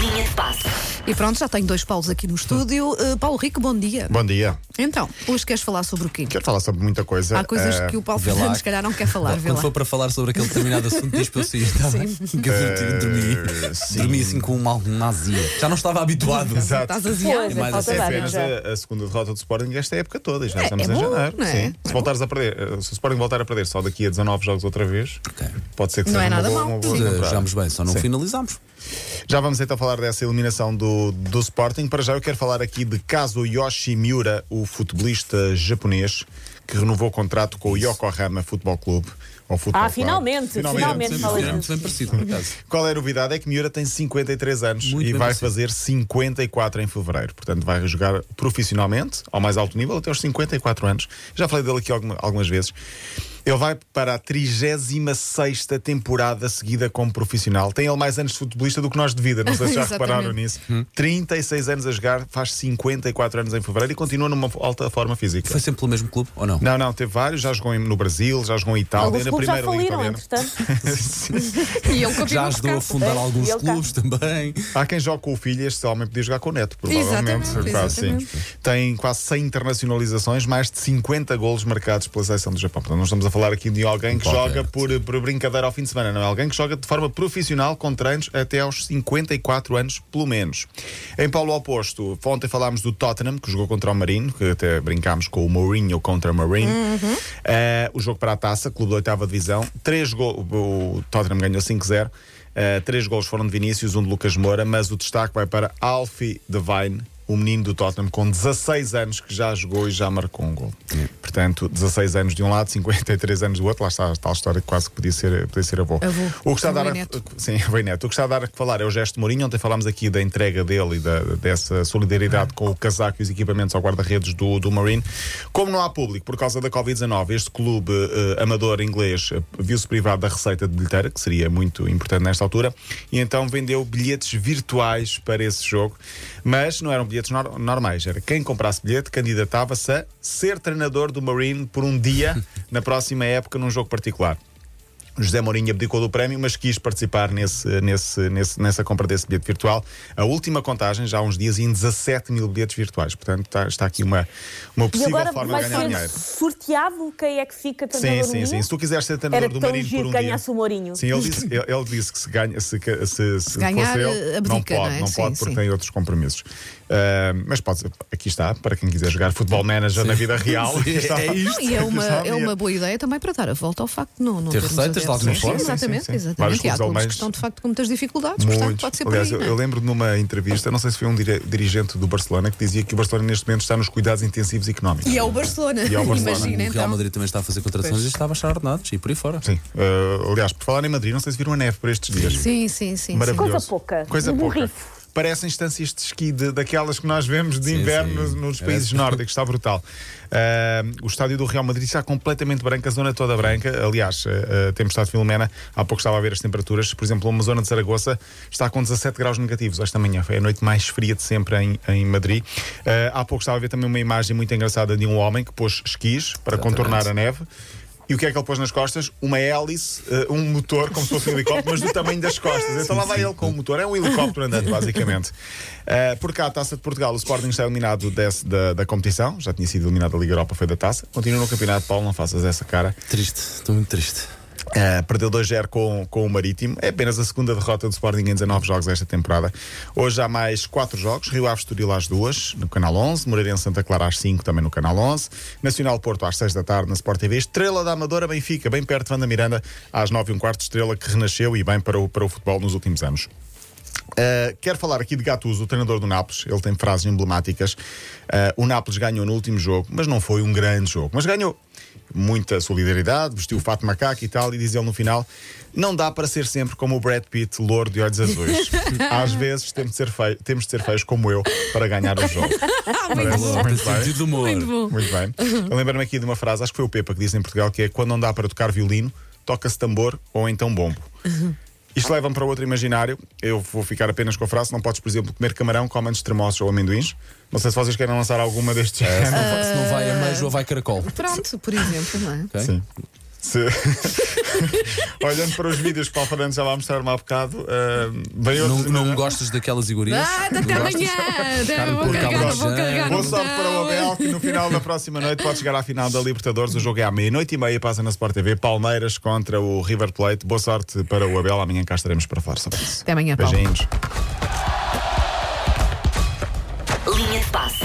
Linha de passe. E pronto, já tenho dois Paulos aqui no estúdio. Uh, Paulo Rico, bom dia. Bom dia. Então, hoje queres falar sobre o quê? Quero falar sobre muita coisa. Há coisas Eh, que o Paulo. Fernandes, se calhar, não quer falar. Vê Quando for para falar sobre aquele determinado assunto, diz para eu sair. Tá bem? Que eu dormi. eh, sim. Dormi assim com uma, uma azia. Já não estava habituado. Exato. Estás aziado. É mais assim. É apenas a, a segunda derrota do Sporting esta época toda, já É, estamos é em bom, janeiro. é? Sim. Se voltares a perder, se o Sporting voltar a perder só daqui a 19 jogos outra vez, Ok. Pode ser que Não seja é uma nada boa, mau. uma boa Sim. temporada. Bem, só não Sim. finalizamos. Já vamos então falar dessa eliminação do, do Sporting. Para já eu quero falar aqui de Kazuo Yoshimiura, o futebolista japonês que renovou o contrato com o Yokohama Futebol Clube. Ou Futebol Ah, finalmente, finalmente. Sempre, fala sempre disso. bem parecido, por acaso. Qual é a novidade? É que Miura tem 53 anos Muito e vai fazer 54 em fevereiro. Portanto, vai jogar profissionalmente, ao mais alto nível, até aos 54 anos. Já falei dele aqui alguma- algumas vezes. Ele vai para a 36 temporada seguida como profissional. Tem ele mais anos de futebolista do que nós de vida. Não sei se já repararam nisso. 36 anos a jogar, faz 54 anos em fevereiro e continua numa alta forma física. Foi sempre pelo mesmo clube ou não? Não, não, teve vários. Já jogou no Brasil, já jogou em Itália, Alguns na clubes já faliram, entretanto. E ele Já a ajudou a fundar É, alguns cá. clubes também. Há quem jogue com o filho, este homem podia jogar com o neto, provavelmente. Exatamente, Quase, exatamente. Tem quase 100 internacionalizações, mais de 50 golos marcados pela seleção do Japão. Portanto, não estamos a falar aqui de alguém que joga por, por brincadeira ao fim de semana, não é? Alguém que joga de forma profissional com treinos até aos 54 anos, pelo menos. Em Paulo Oposto, ontem falámos do Tottenham, que jogou contra o Marino, que até brincámos com o Mourinho contra o Marino. Eh, o jogo para a taça, clube da oitava divisão. Três gols, o Tottenham ganhou 5-0. Uh, três gols foram de Vinícius, um de Lucas Moura, mas o destaque vai para Alfie Devine, o menino do Tottenham, com 16 anos, que já jogou e já marcou um gol. Portanto, 16 anos de um lado, 53 anos do outro. Lá está a tal história que quase que podia ser, podia ser avô. Avô. O que está a dar a, sim, e neto. O que está a dar a falar é o gesto de Mourinho. Ontem falámos aqui da entrega dele e da, dessa solidariedade com o casaco e os equipamentos ao guarda-redes do, do Marine. Como não há público por causa da Covid-19, este clube eh, amador inglês eh, viu-se privado da receita de bilheteira, que seria muito importante nesta altura, e então vendeu bilhetes virtuais para esse jogo. Mas não eram bilhetes nor- normais. Era quem comprasse bilhete candidatava-se a ser treinador do Marine por um dia na próxima época num jogo particular. José Mourinho abdicou do prémio, mas quis participar nesse, nesse, nesse- nessa compra desse bilhete virtual. A última contagem, já há uns dias, em 17 mil bilhetes virtuais. Portanto, está, está aqui uma, uma possível forma de ganhar dinheiro. sorteado quem é que fica Sim, treinador sim, do sim. dia? Se tu quiseres ser treinador Era do giro por um que dia. o Mourinho. Sim, ele disse, ele, ele disse que se, ganha, se, se, se, ganhar, fosse ele, abdica, não pode, não é? não Sim, pode porque sim. tem outros compromissos. Ah, mas pode, aqui está, para quem quiser jogar futebol manager na vida real. Sim, está. é isto. E é uma, é uma boa ideia também para dar a volta ao facto de não, não Ter termos receitas de alguma Sim, forma. Exatamente, Sim, exatamente. E há que estão de facto com muitas dificuldades, portanto Muitos. pode ser por Aliás, aí. eu, é? eu lembro numa entrevista, não sei se foi um dirigente do Barcelona, que dizia que o Barcelona neste momento está nos cuidados intensivos económicos. E é o Barcelona, E é o Barcelona. imagina o Real então. Madrid também está a fazer contratações Pois. e estava a achar ordenados e por aí fora. Sim. Uh, aliás, por falar em Madrid, não sei se viram a neve por estes dias. Sim, sim, sim. Coisa pouca. Coisa Um pouca. Parecem instâncias de esqui de- daquelas que nós vemos de Sim, inverno sim. nos, É. países nórdicos, está brutal. Uh, o estádio do Real Madrid está completamente branco, a zona toda branca. Aliás, uh, a tempestade de Filomena, há pouco estava a ver as temperaturas. Por exemplo, uma zona de Zaragoza está com 17 graus negativos esta manhã. Foi a noite mais fria de sempre em, em Madrid. Uh, há pouco estava a ver também uma imagem muito engraçada de um homem que pôs esquis para Exatamente. contornar a neve. E o que é que ele pôs nas costas? Uma hélice, eh, um motor, como se fosse um helicóptero, mas do tamanho das costas. Então lá vai ele com o motor. É um helicóptero andando, basicamente. Eh, por cá, a Taça de Portugal, o Sporting está eliminado desse- da, da competição. Já tinha sido eliminado da Liga Europa, foi da Taça. Continua no campeonato, Paulo, não faças essa cara. Triste, estou muito triste. Uh, perdeu 2-0 com, com o Marítimo. É apenas a segunda derrota do Sporting em 19 jogos esta temporada. Hoje há mais 4 jogos. Rio Ave Estoril às 2 no Canal 11. Moreirense Santa Clara às 5 também no Canal 11. Nacional Porto às 6 da tarde na Sport TV. Estrela da Amadora Benfica, bem perto de Vanda Miranda, às 9 e um quarto. Estrela que renasceu e bem para o, para o futebol nos últimos anos. Uh, quero falar aqui de Gattuso, o treinador do Nápoles. Ele tem frases emblemáticas. Uh, o Nápoles ganhou no último jogo, mas não foi um grande jogo. Mas ganhou muita solidariedade, vestiu o fato macaco e tal, e diz ele no final: não dá para ser sempre como o Brad Pitt, louro de olhos azuis. Às vezes temos de ser, fei temos de ser feios como eu para ganhar o jogo. Parece Tem muito bem. de humor. Muito bom. Muito bem. Eu lembro-me aqui de uma frase, acho que foi o Pepa que disse em Portugal, que é quando não dá para tocar violino, toca-se tambor ou então bombo. Isto leva-me para outro imaginário. Eu vou ficar apenas com a frase: não podes, por exemplo, comer camarão com amantes tremosos ou amendoins. Não sei se vocês querem lançar alguma destes É, se, não, vai- se não vai a meijo ou vai caracol. Pronto, por exemplo, não é? ok? Sim. Se- Olhando para os vídeos que o Paulo Fernandes já vai mostrar-me há bocado, ah, vem Não, outro. não gostas daquelas iguarias? Ah, até amanhã! Vou carregar, vou carregar. Boa sorte para o Abel, que no final da próxima noite pode chegar à final da Libertadores. O jogo é à meia-noite e meia, passa na Sport TV. Palmeiras contra o River Plate. Boa sorte para o Abel. Amanhã cá estaremos para sobre isso. Até amanhã, Paulo. Beijinhos. Linha de passe.